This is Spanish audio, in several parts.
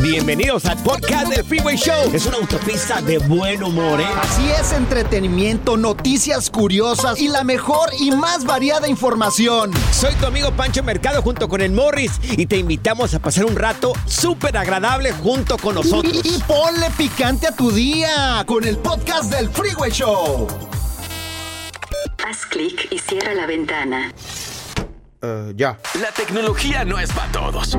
Bienvenidos al podcast del Freeway Show. Es una autopista de buen humor, ¿eh? Así es, entretenimiento, noticias curiosas y la mejor y más variada información. Soy tu amigo Pancho Mercado junto con el Morris y te invitamos a pasar un rato súper agradable junto con nosotros. Y, y ponle picante a tu día con el podcast del Freeway Show. Haz clic y cierra la ventana. ya. La tecnología no es para todos.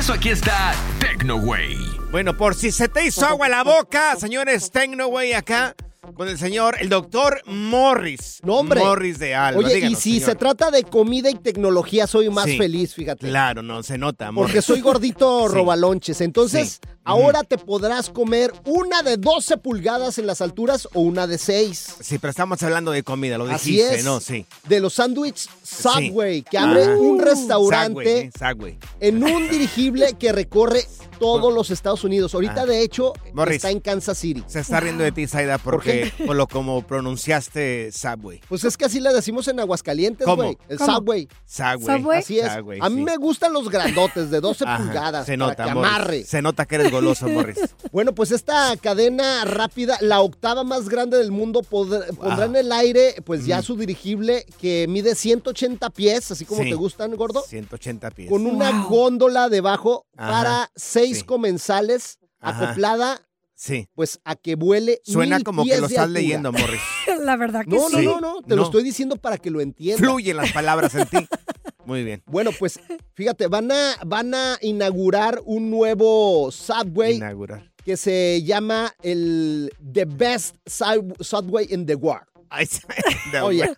Eso aquí está TecnoWay. Bueno, por si se te hizo agua la boca, señores Tecnoway acá con el señor, el doctor Morris. No, hombre. Morris de Alba. Oye, Díganos, y si señor. se trata de comida y tecnología, soy más Sí. feliz, fíjate. Claro, no, se nota, Morris. Porque soy gordito Sí. robalonches. Entonces, Sí. ahora te podrás comer una de 12 pulgadas en las alturas o una de 6. Sí, pero estamos hablando de comida, lo Así dijiste, es. ¿no? Sí. De los sándwiches Subway, que abre Ajá. un Subway, restaurante ¿eh? Subway. en un dirigible que recorre todos los Estados Unidos. Ahorita, Ah. de hecho, Morris. está en Kansas City. Se está riendo de ti, Zaida, porque por lo como pronunciaste Subway. Pues es que así le decimos en Aguascalientes, güey. El ¿Cómo? Subway. Subway. Subway. Así es. Subway, a mí sí. me gustan los grandotes de 12 Ajá, pulgadas Se para nota, que Morris. amarre. Se nota que eres goloso, Morris. Bueno, pues esta cadena rápida, la octava más grande del mundo, pondrá en el aire pues ya su dirigible que mide 180 pies, así como Sí. te gustan, gordo, 180 pies. con una Wow. góndola debajo Ajá, para seis sí. comensales, Ajá. acoplada Sí. pues a que vuele Suena mil como que lo estás altura. leyendo, Morris. La verdad que No, sí. no, no, no, te No. lo estoy diciendo para que lo entiendas. Fluyen las palabras en ti. Muy bien. Bueno, pues fíjate, van a, van a inaugurar un nuevo Subway Inaugurar. que se llama el The Best Sub- Subway in the World. Oye,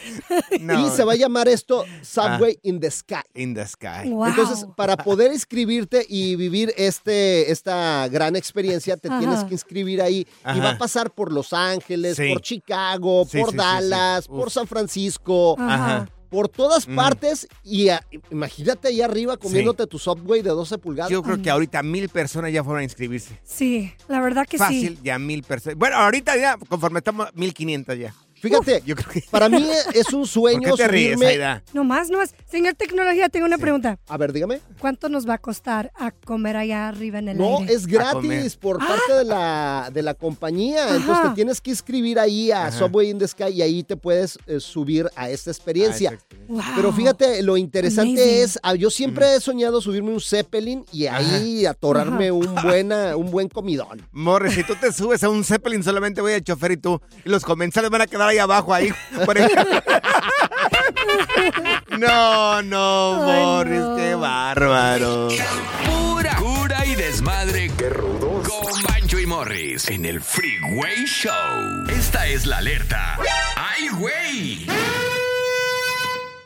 no. y se va a llamar esto Subway in the Sky. In the sky. Wow. Entonces, para poder inscribirte y vivir este, esta gran experiencia, te Ajá. tienes que inscribir ahí. Y va a pasar por Los Ángeles, Sí. por Chicago, Sí, por sí, Dallas, sí. por. San Francisco, Ajá. Por todas Mm. partes. Y a- imagínate ahí arriba comiéndote tu Subway de 12 pulgadas. Yo creo que ahorita mil personas ya fueron a inscribirse. Sí, la verdad que Fácil, sí. ya mil personas. Bueno, ahorita ya, conforme estamos, mil quinientas ya. Fíjate, Yo creo que... para mí es un ¿Por sueño qué te ríes, subirme- Aida? No más, no más. Señor Tecnología, tengo una pregunta. A ver, dígame. ¿Cuánto nos va a costar a comer allá arriba en el No, aire? es gratis por parte de la, de la compañía. Entonces te tienes que inscribir ahí a Ajá. Subway in the Sky y ahí te puedes eh, subir a esta experiencia. Ah. Wow. Pero fíjate, lo interesante Amazing. es, ah, yo siempre he soñado subirme un Zeppelin y ahí atorarme un, buena, un buen comidón. Morris, si tú te subes a un Zeppelin, solamente voy a chofer y tú. Y los comensales van a quedar ahí abajo, ahí. por ejemplo. no, no, Ay, Morris, no. qué bárbaro. Pura cura y desmadre. Qué rudos. Con Bancho y Morris en el Freeway Show. Esta es la alerta. ¡Ay, güey!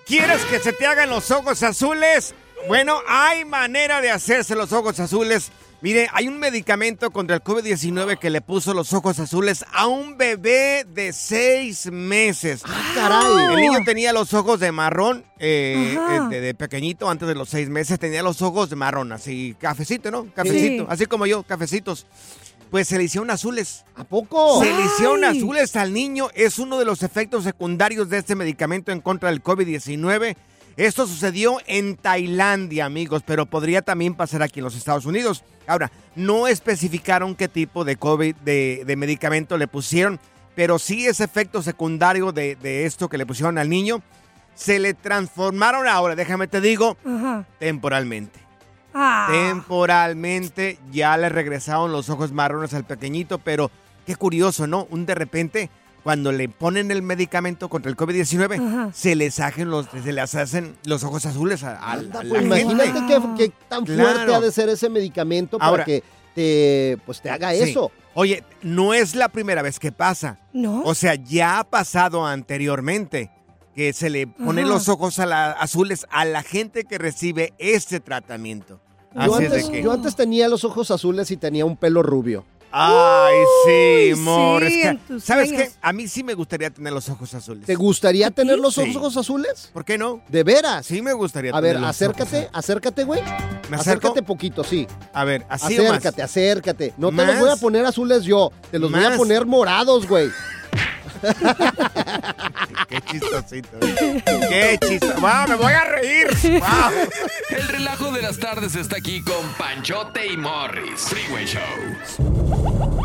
¿Quieres que se te hagan los ojos azules? Bueno, hay manera de hacerse los ojos azules. Mire, hay un medicamento contra el COVID-19 que le puso los ojos azules a un bebé de seis meses. caray. El niño tenía los ojos de marrón, eh, eh, de, de pequeñito, antes de los seis meses, tenía los ojos de marrón, así, cafecito, ¿no? Cafecito, Sí. así como yo, cafecitos. Pues se le hicieron azules. ¿A poco? Se le hicieron azules al niño. Es uno de los efectos secundarios de este medicamento en contra del COVID-19. Esto sucedió en Tailandia, amigos, pero podría también pasar aquí en los Estados Unidos. Ahora, no especificaron qué tipo de COVID, de, de medicamento le pusieron, pero sí ese efecto secundario de, de esto que le pusieron al niño. Se le transformaron ahora, déjame te digo, temporalmente. Ah. Temporalmente ya le regresaron los ojos marrones al pequeñito, pero qué curioso, ¿no? Un de repente, cuando le ponen el medicamento contra el COVID-19, Ajá. se les hacen los, se les hacen los ojos azules a, a- a Anda, la pues, gente. imagínate qué, qué tan Claro. fuerte ha de ser ese medicamento para que te, pues, te haga Sí. eso. Oye, no es la primera vez que pasa. ¿No? O sea, ya ha pasado anteriormente que se le ponen Ajá. los ojos a la- azules a la gente que recibe este tratamiento. Yo Así es antes, de que... yo antes tenía los ojos azules y tenía un pelo rubio. Ay, sí, Uy, amor. sí, es que, en tus ¿Sabes sueños. qué? A mí sí me gustaría tener los ojos azules. ¿Te gustaría tener los Sí. ojos azules? ¿Por qué no? ¿De veras? Sí me gustaría A ver, los acércate, ojos acércate, güey. azules. ¿Me acerco? Acércate poquito, sí. A ver, así o más? acércate, acércate. No te los voy a poner azules yo, te los voy a ¿Más? poner morados, güey. Qué chistosito. ¿eh? Qué chistoso. ¡Wow! ¡Me voy a reír! ¡Wow! El relajo de las tardes está aquí con Panchote y Morris. Freeway Show.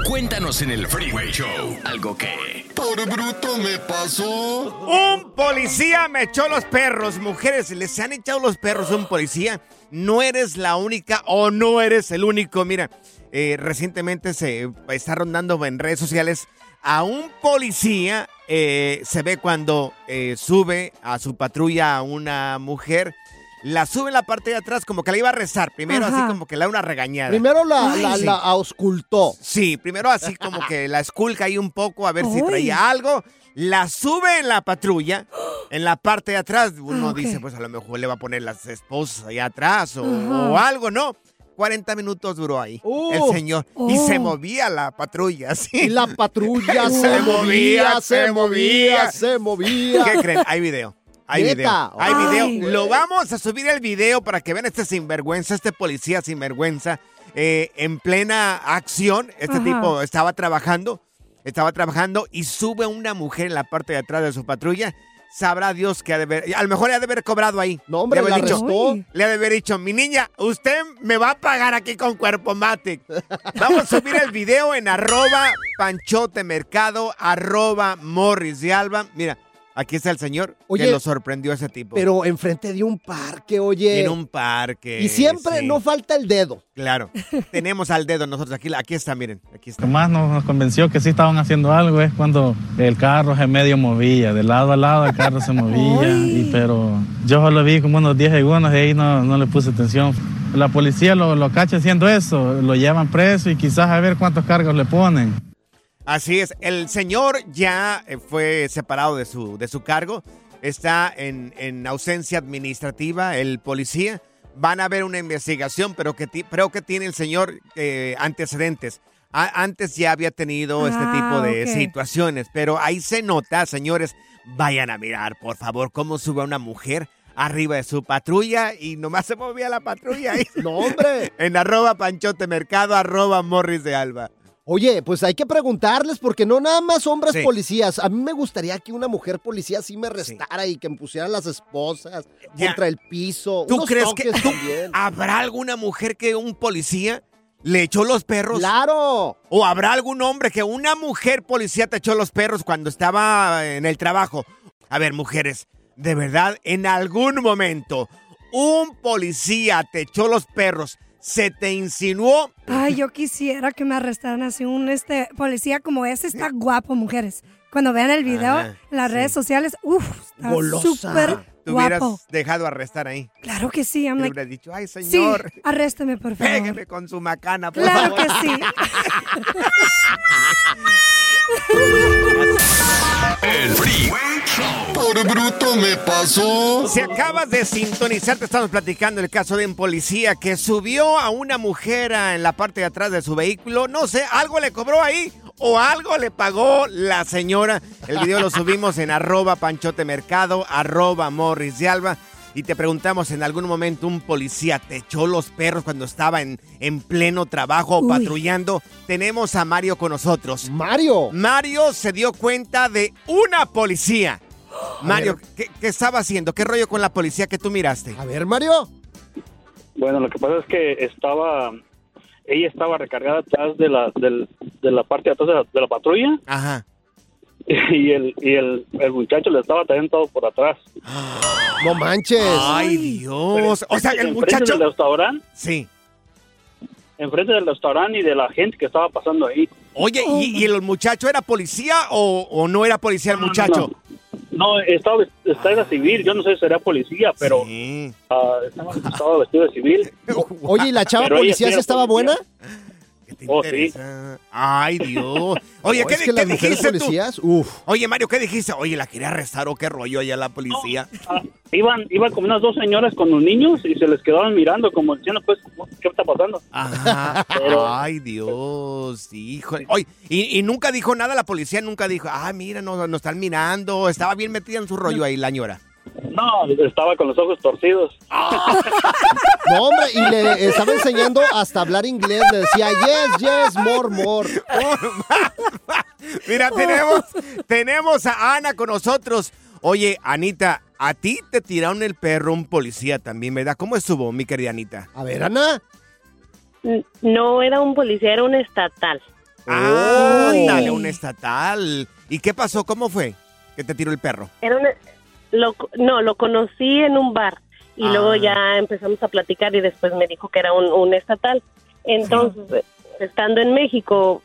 Cuéntanos en el Freeway Show algo que... Por bruto me pasó. Un policía me echó los perros. Mujeres, ¿les han echado los perros a un policía? No eres la única o no eres el único. Mira, eh, recientemente se está rondando en redes sociales a un policía. eh, se ve cuando eh, sube a su patrulla a una mujer. La sube en la parte de atrás como que la iba a rezar. Primero Ajá. así como que le da una regañada. Primero la, Ay, la, sí. la auscultó. Sí, primero así como que la esculca ahí un poco a ver si traía algo. La sube en la patrulla, en la parte de atrás. Uno Ah, dice, pues a lo mejor le va a poner las esposas allá atrás o algo, ¿no? 40 minutos duró ahí Uh. el señor. Y Oh. se movía la patrulla, sí. Y la patrulla se, Se movía, se movía, se movía. ¿Qué creen? Hay video. Hay ¿Neta? video. Hay Ay, video. Lo vamos a subir el video para que vean este sinvergüenza, este policía sinvergüenza. eh, en plena acción, este Ajá. tipo estaba trabajando, estaba trabajando y sube una mujer en la parte de atrás de su patrulla. Sabrá Dios que ha de haber, a lo mejor le ha de haber cobrado ahí. No, hombre, Le ha de la haber dicho. Uy. le ha de haber dicho, mi niña, usted me va a pagar aquí con Cuerpo Matic. Vamos a subir el video en arroba panchote mercado, arroba morris de alba. Mira, aquí está el señor Oye, que lo sorprendió a ese tipo. Pero enfrente de un parque, oye. en un parque. y siempre sí. no falta el dedo. Claro. Tenemos al dedo nosotros. Aquí, aquí está, miren. Aquí está. Lo que más nos, nos convenció que sí estaban haciendo algo es cuando el carro se medio movía, de lado a lado el carro se movía, y, pero yo solo vi como unos 10 segundos y ahí no, no le puse atención. La policía lo, lo cacha haciendo eso, lo llevan preso y quizás a ver cuántos cargos le ponen. Así es. El señor ya eh, fue separado de su, de su cargo. Está en, en ausencia administrativa, el policía. Van a ver una investigación, pero que creo que tiene el señor eh, antecedentes. A- antes ya había tenido este Ah, tipo de situaciones, pero ahí se nota, señores, vayan a mirar, por favor, cómo sube una mujer arriba de su patrulla y nomás se movía la patrulla ahí. No, hombre. en arroba panchote mercado, arroba morris de alba. Oye, pues hay que preguntarles porque no nada más hombres Sí. policías. A mí me gustaría que una mujer policía sí me arrestara y que me pusieran las esposas Ya. contra el piso. ¿Tú unos crees que tú- habrá alguna mujer que un policía le echó los perros? Claro. ¿O habrá algún hombre que una mujer policía te echó los perros cuando estaba en el trabajo? A ver, mujeres, de verdad, en algún momento un policía te echó los perros, se te insinuó. Ay, yo quisiera que me arrestaran así un este policía como ese. Está guapo, mujeres. Cuando vean el video en las sí. redes sociales, uff, está súper Te hubieras dejado arrestar ahí. Claro que sí, I'm Le like, hubieras dicho, ay, sí, señor, arrésteme, por favor. pégueme con su macana, por Claro favor. que sí. El Freeway Show. Por bruto me pasó. Si acabas de sintonizar, te estamos platicando el caso de un policía que subió a una mujer a- en la parte de atrás de su vehículo. No sé, algo le cobró ahí o algo le pagó la señora. El video lo subimos en arroba panchote mercado, arroba morris de alba. Y te preguntamos, ¿en algún momento un policía te echó los perros cuando estaba en, en pleno trabajo o patrullando? Tenemos a Mario con nosotros. Mario. Mario se dio cuenta de una policía. Mario, ¿qué, qué estaba haciendo? ¿Qué rollo con la policía que tú miraste? A ver, Mario. Bueno, lo que pasa es que estaba, ella estaba recargada atrás de la, del- de la parte de atrás de la, de la patrulla Ajá. y el, y el, el muchacho le estaba trayendo todo por atrás. No manches. Ay, Dios. O sea, el Enfrente muchacho. del restaurante, Sí. enfrente del restaurante y de la gente que estaba pasando ahí. Oye, ¿y, y el muchacho era policía o, o no era policía el muchacho? No, estaba, estaba civil, yo no sé si era policía, pero ah, estaba, estaba vestido de civil. Oye, ¿y la chava Pero policía sí sí era estaba policía. buena? Oh, sí. Ay, Dios. Oye, No, ¿qué, es que qué dijiste policías, tú? uf. Oye, Mario, ¿qué dijiste? Oye, ¿la quería arrestar o qué rollo allá la policía? Ah, iban, iban como unas dos señoras con los niños y se les quedaban mirando como diciendo, pues, ¿qué está pasando? Ajá. Pero- Ay, Dios, hijo. Oye, y, y nunca dijo nada la policía, nunca dijo, ah, mira, nos, nos están mirando. Estaba bien metida en su rollo ahí la ñora. No, estaba con los ojos torcidos. No, hombre, y le estaba enseñando hasta hablar inglés. Le decía, yes, yes, more, more. Mira, tenemos, tenemos a Ana con nosotros. Oye, Anita, a ti te tiraron el perro un policía también, ¿verdad? ¿Cómo estuvo, mi querida Anita? A ver, Ana. No era un policía, era un estatal. Ah, Uy. dale, un estatal. ¿Y qué pasó? ¿Cómo fue que te tiró el perro? Era un, lo, no, lo conocí en un bar y Ah. luego ya empezamos a platicar y después me dijo que era un, un estatal. Entonces, estando en México,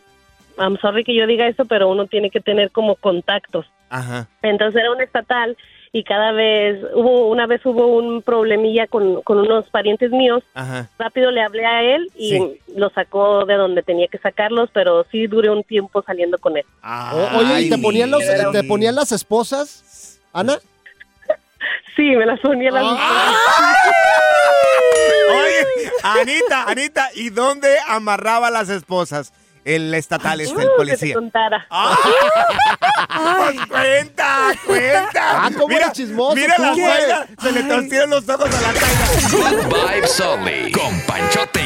I'm sorry que yo diga eso, pero uno tiene que tener como contactos. Ajá. Entonces era un estatal y cada vez, hubo una vez hubo un problemilla con, con unos parientes míos. Ajá. Rápido le hablé a él y Sí. lo sacó de donde tenía que sacarlos, pero sí duré un tiempo saliendo con él. O- oye, ¿y te ponían, los, te ponían las esposas, Ana? Sí, me las ponía las Oye, Anita, Anita, ¿y dónde amarraba las esposas? El estatal este, el Uh, que te policía. contara. Pues cuenta, cuenta. Ah, ¿cómo mira, chismoso Mira la? Zaira, se le torcieron los ojos a la Zaira. Good vibes only. Con Panchote y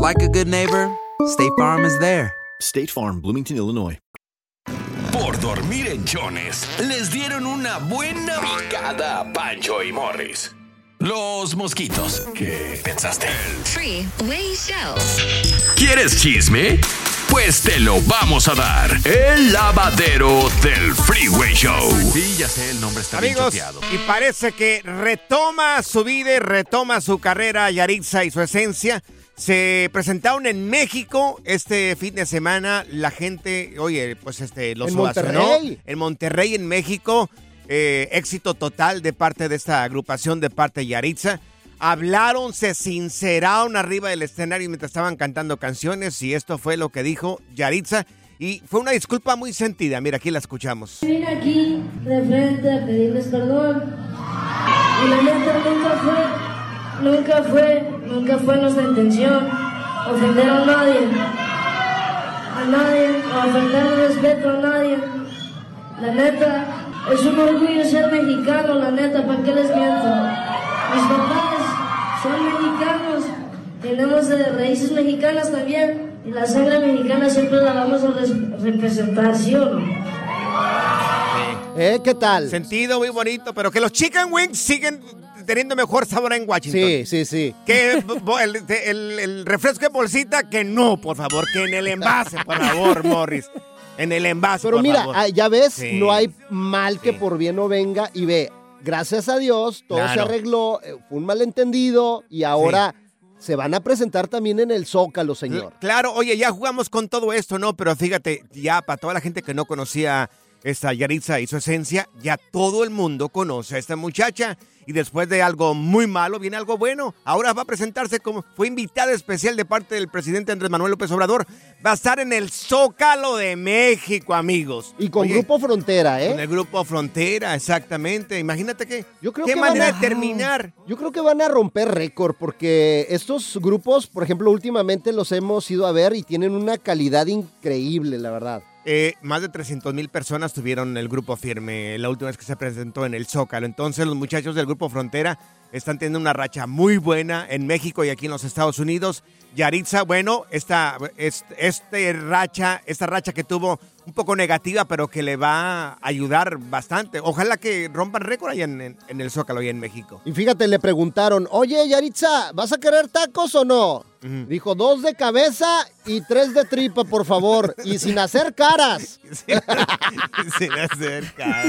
like a good neighbor, State Farm is there. State Farm, Bloomington, Illinois. Por dormir en chones, les dieron una buena picada a Pancho y Morris. Los mosquitos. ¿Qué pensaste? Freeway Show. ¿Quieres chisme? Pues te lo vamos a dar. El lavadero del Freeway Show. Sí, ya sé, el nombre está bien Amigos, choteado. y parece que retoma su vida y retoma su carrera Yaritza y su esencia. Se presentaron en México este fin de semana. La gente, oye, pues este, los En ovacionó. Monterrey. En Monterrey, en México. Eh, éxito total de parte de esta agrupación, de parte de Yaritza. Hablaron, se sinceraron arriba del escenario mientras estaban cantando canciones y esto fue lo que dijo Yaritza. Y fue una disculpa muy sentida. Mira, aquí la escuchamos. Vine aquí de frente a pedirles perdón. Y la neta nunca fue, nunca fue, nunca fue nuestra intención ofender a nadie. A nadie, o ofender el respeto a nadie. La neta, es un orgullo ser mexicano, la neta, ¿para qué les miento? Mis papás son mexicanos, tenemos raíces mexicanas también. Y la sangre mexicana siempre la vamos a res- representar, ¿sí o no? ¿Eh? ¿Qué tal? Sentido muy bonito, pero que los chicken wings siguen teniendo mejor sabor en Washington. Sí, sí, sí. Que el, el- el refresco de bolsita, que no, por favor, que en el envase, por favor, Morris. En el envase, Pero por mira, favor. ya ves, Sí. no hay mal que por bien no venga. Y ve, gracias a Dios, todo se arregló, eh, fue un malentendido y ahora se van a presentar también en el Zócalo, señor. Claro, oye, ya jugamos con todo esto, ¿no? Pero fíjate, ya para toda la gente que no conocía esta Yaritza y su esencia, ya todo el mundo conoce a esta muchacha. Y después de algo muy malo, viene algo bueno. Ahora va a presentarse como fue invitada especial de parte del presidente Andrés Manuel López Obrador. Va a estar en el Zócalo de México, amigos. Y con Oye, Grupo Frontera, ¿eh? Con el Grupo Frontera, exactamente. Imagínate que. Yo creo ¿Qué que van manera a- de terminar? Yo creo que van a romper récord porque estos grupos, por ejemplo, últimamente los hemos ido a ver y tienen una calidad increíble, la verdad. Eh, más de 300 mil personas tuvieron el grupo firme la última vez que se presentó en el Zócalo. Entonces los muchachos del grupo Frontera están teniendo una racha muy buena en México y aquí en los Estados Unidos. Yaritza, bueno, esta, es- este racha, esta racha que tuvo un poco negativa, pero que le va a ayudar bastante. Ojalá que rompan récord allá en, en- en el Zócalo y en México. Y fíjate, le preguntaron, oye, Yaritza, ¿vas a querer tacos o no? Dijo, dos de cabeza y tres de tripa, por favor, y sin hacer caras. Sin hacer cara.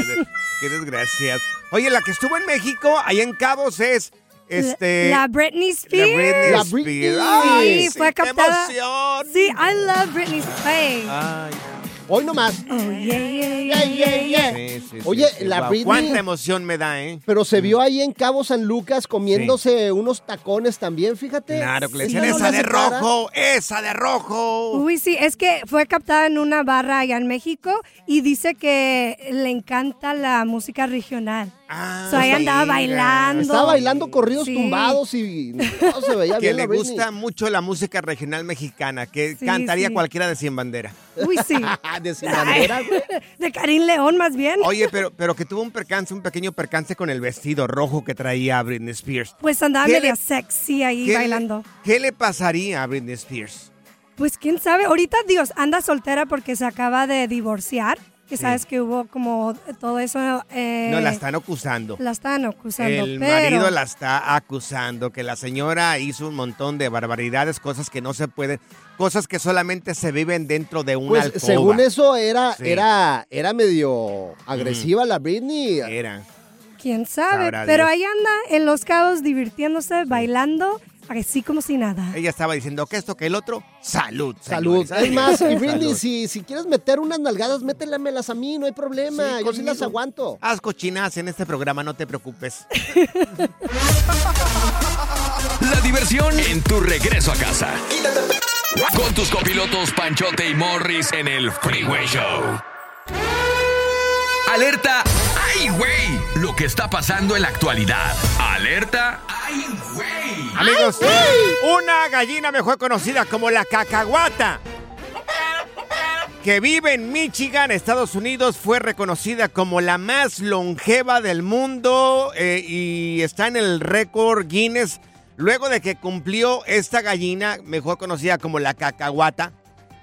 Qué desgracias. Oye, la que estuvo en México, allá en Cabos, es este. La Britney Spears. La Britney La Spears. Sí, Ay, sí, fue qué captada. emoción. Sí, I love Britney Spears. Ay. Hoy nomás. Oh, yeah, yeah, yeah, yeah. Sí, sí, sí, Oye, sí, la guau, Britney- Cuánta emoción me da, ¿eh? Pero se vio ahí en Cabo San Lucas comiéndose unos tacones también, fíjate. Claro, que le Sí, decían no esa de rojo, esa de rojo. Uy, sí, es que fue captada en una barra allá en México y dice que le encanta la música regional. Ah, so, ahí andaba bailando. Estaba bailando corridos Sí. tumbados y no se veía Que bien le la Britney. gusta mucho la música regional mexicana, que Sí, cantaría sí. cualquiera de Cien Bandera. Uy, sí. de sin bandera, güey. De Karim León, más bien. Oye, pero, pero que tuvo un percance, un pequeño percance con el vestido rojo que traía Britney Spears. Pues andaba ¿Qué media le- sexy ahí ¿Qué le- bailando. ¿Qué le pasaría a Britney Spears? Pues quién sabe. Ahorita, Dios, anda soltera porque se acaba de divorciar. Que Sí. sabes que hubo como todo eso. eh, No, la están acusando. La están acusando. El pero, marido la está acusando, que la señora hizo un montón de barbaridades, cosas que no se pueden, cosas que solamente se viven dentro de una Pues alcoba. según eso era, Sí. era, era medio agresiva la Britney. Era. Quién sabe. Sabrá pero Dios. ahí anda en Los Cabos divirtiéndose, bailando, así como si nada. Ella estaba diciendo que esto, que el otro, salud. Salud. señores. Es más, y Salud. si, si quieres meter unas nalgadas, mételamelas a mí, no hay problema. Sí, Yo sí las aguanto. Haz cochinas en este programa, no te preocupes. La diversión en tu regreso a casa. Con tus copilotos Panchote y Morris en el Freeway Show. Alerta. ¡Ay, güey! Lo que está pasando en la actualidad. Alerta. ¡Ay, güey! Amigos, una gallina mejor conocida como la cacahuata, que vive en Michigan, Estados Unidos, fue reconocida como la más longeva del mundo eh, y está en el récord Guinness luego de que cumplió esta gallina, mejor conocida como la cacahuata,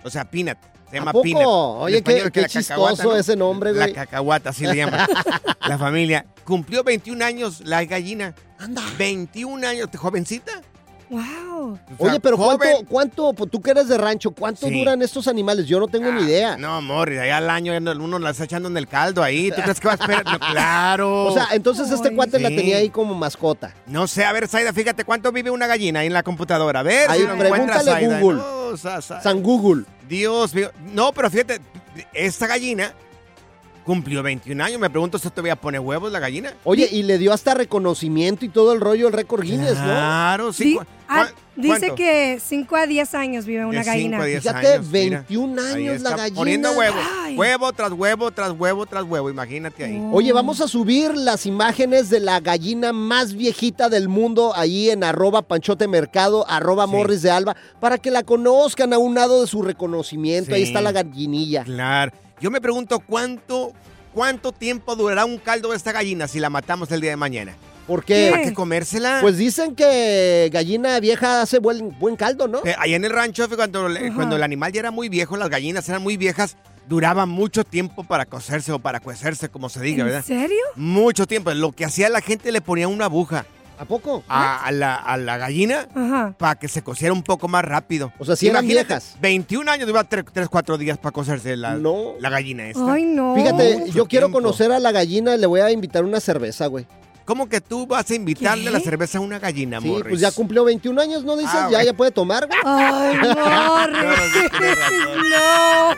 o sea, peanut. Se llama ¿A poco? peanut. En Oye, qué- español, qué chistoso ese nombre, güey. La cacahuata, así le llaman. la familia. Cumplió 21 años la gallina. Anda. 21 años, jovencita. Wow. Oye, pero ¿cuánto, joven. cuánto, pues, tú que eres de rancho, cuánto Sí. duran estos animales? Yo no tengo ni idea. No, Morris, allá al año uno la está echando en el caldo ahí. ¿Tú crees que va a esperar? No, claro. O sea, entonces este cuate la tenía ahí como mascota. No sé, a ver, Zaida, fíjate cuánto vive una gallina ahí en la computadora. A ver, Ahí, si pregúntale a. Google. No, San Google. Dios mío. No, pero fíjate, esta gallina cumplió 21 años. Me pregunto si todavía pone huevos la gallina. Oye, y le dio hasta reconocimiento y todo el rollo el récord Guinness, ¿no? Claro, sí. Di- ¿Cu- ah, dice cuánto? que 5 a 10 años vive una De cinco gallina. a diez Fíjate, años, mira. 21 Ahí años la está, gallina. Poniendo huevo. Ay. Huevo tras huevo, tras huevo, tras huevo. Imagínate ahí. Oye, vamos a subir las imágenes de la gallina más viejita del mundo ahí en arroba panchote mercado, arroba morris de alba, para que la conozcan a un lado de su reconocimiento. Ahí Sí. está la gallinilla. Claro. Yo me pregunto cuánto, cuánto tiempo durará un caldo de esta gallina si la matamos el día de mañana. ¿Por qué? ¿Hay que comérsela? Pues dicen que gallina vieja hace buen, buen caldo, ¿no? Eh, Ahí en el rancho, cuando, cuando el animal ya era muy viejo, las gallinas eran muy viejas, duraban mucho tiempo para cocerse o para cuecerse, como se diga, ¿En ¿verdad? serio? Mucho tiempo. Lo que hacía la gente le ponía una aguja. ¿A poco? A, a la, a la gallina para que se cociera un poco más rápido. O sea, si eran Imagínate, viejas. 21 años, dura 3, 4 días para cocerse la, la gallina esta. Ay, no. Fíjate, yo quiero tiempo. conocer a la gallina y le voy a invitar una cerveza, güey. ¿Cómo que tú vas a invitarle ¿Qué? la cerveza a una gallina, Sí, Morris? pues ya cumplió 21 años, ¿no dices? Ah, ya, güey. ya puede tomar, güey. Ay, Morris. no.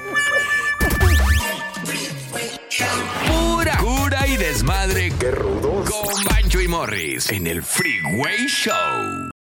Desmadre. Qué rudos. Con Bancho y Morris en el Freeway Show.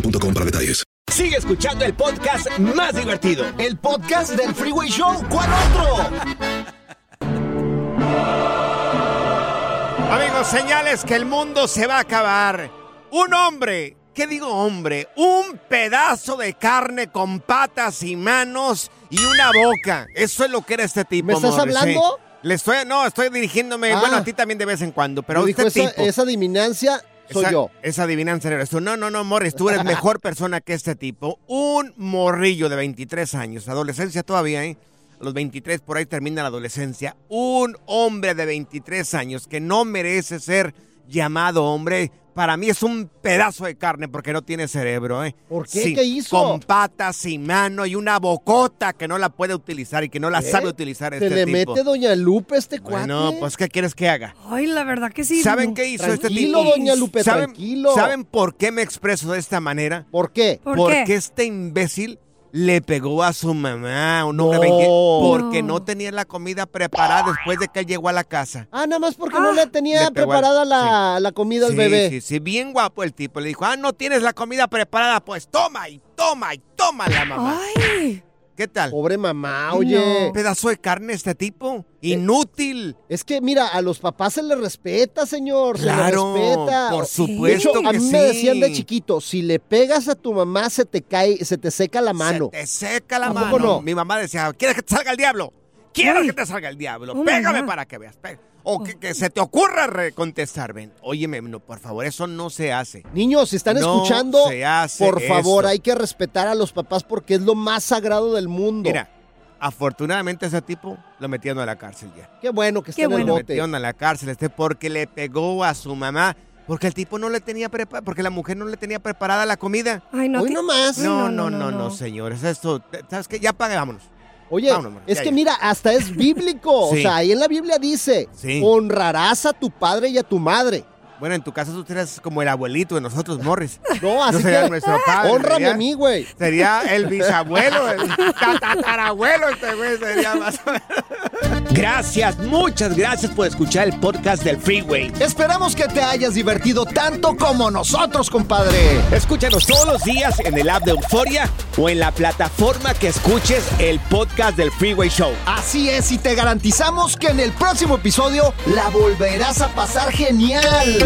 boostmobile.com para detalles. Sigue escuchando el podcast más divertido. El podcast del Freeway Show. ¿Cuál otro? Amigos, señales que el mundo se va a acabar. Un hombre, ¿qué digo hombre? Un pedazo de carne con patas y manos y una boca. Eso es lo que era este tipo. ¿Me estás hablando? sí. Le estoy, no, estoy dirigiéndome, Ah. bueno, a ti también de vez en cuando, pero este dijo, esa, tipo. esa soy esa, yo. Esa adivinanza eres tú. No, no, no, Morris, tú eres mejor persona que este tipo. Un morrillo de 23 años, adolescencia todavía, ¿eh? A los 23 por ahí termina la adolescencia. Un hombre de 23 años que no merece ser llamado hombre. Para mí es un pedazo de carne porque no tiene cerebro, ¿eh? ¿Por qué? ¿Qué hizo? Con patas y mano y una bocota que no la puede utilizar y que no la ¿Eh? sabe utilizar Se este le tipo. mete Doña Lupe a este cuate. Bueno, pues ¿qué quieres que haga? Ay, la verdad que sí. ¿Saben qué hizo este Tranquilo, tipo? doña Lupe, ¿Saben, tranquilo. ¿Saben por qué me expreso de esta manera? ¿Por qué? ¿Por Porque qué? este imbécil le pegó a su mamá, un hombre No. 20 porque no tenía la comida preparada después de que él llegó a la casa. Ah, nada más porque no le tenía Le pegó al- preparada la, la comida al sí, bebé. Sí, sí, bien guapo el tipo. Le dijo, ah, no tienes la comida preparada, pues toma y toma y toma la mamá. Ay. ¿Qué tal? Pobre mamá, oye. Un pedazo de carne este tipo. Inútil. Es que, mira, a los papás se les respeta, señor. Claro, se les respeta. por De supuesto hecho, a que mí me decían de chiquito, si le pegas a tu mamá, se te cae, se te seca la mano. Se te seca la ¿A mano. poco no? Mi mamá decía, ¿quieres que te salga el diablo? Quiero que te salga el diablo. Oh, Pégame para que veas. Pé- o que, que se te ocurra contestar. Ven, óyeme, no, por favor, eso no se hace. Niños, si están No escuchando, se hace por favor, eso. hay que respetar a los papás porque es lo más sagrado del mundo. Mira, afortunadamente ese tipo lo metieron a la cárcel ya. Qué bueno que esté Qué en el bueno. Lo bote. metieron a la cárcel este porque le pegó a su mamá. Porque el tipo no le tenía preparada, porque la mujer no le tenía preparada la comida. Ay, no. Hoy nomás. No, no, no, no, señores. Esto, ¿sabes qué? Ya pague, vámonos. Oye, Vámonos, es ya, que ya. mira, hasta es bíblico. Sí. O sea, ahí en la Biblia dice, Sí. honrarás a tu padre y a tu madre. Bueno, en tu caso tú eres como el abuelito de nosotros, Morris. No, así Yo sería que nuestro padre. honrame sería- a mí, güey. Sería el bisabuelo, el tatarabuelo este güey sería más o menos. Gracias, muchas gracias por escuchar el podcast del Freeway. Esperamos que te hayas divertido tanto como nosotros, compadre. Escúchanos todos los días en el app de Euforia o en la plataforma que escuches el podcast del Freeway Show. Así es, y te garantizamos que en el próximo episodio la volverás a pasar genial.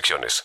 restricciones.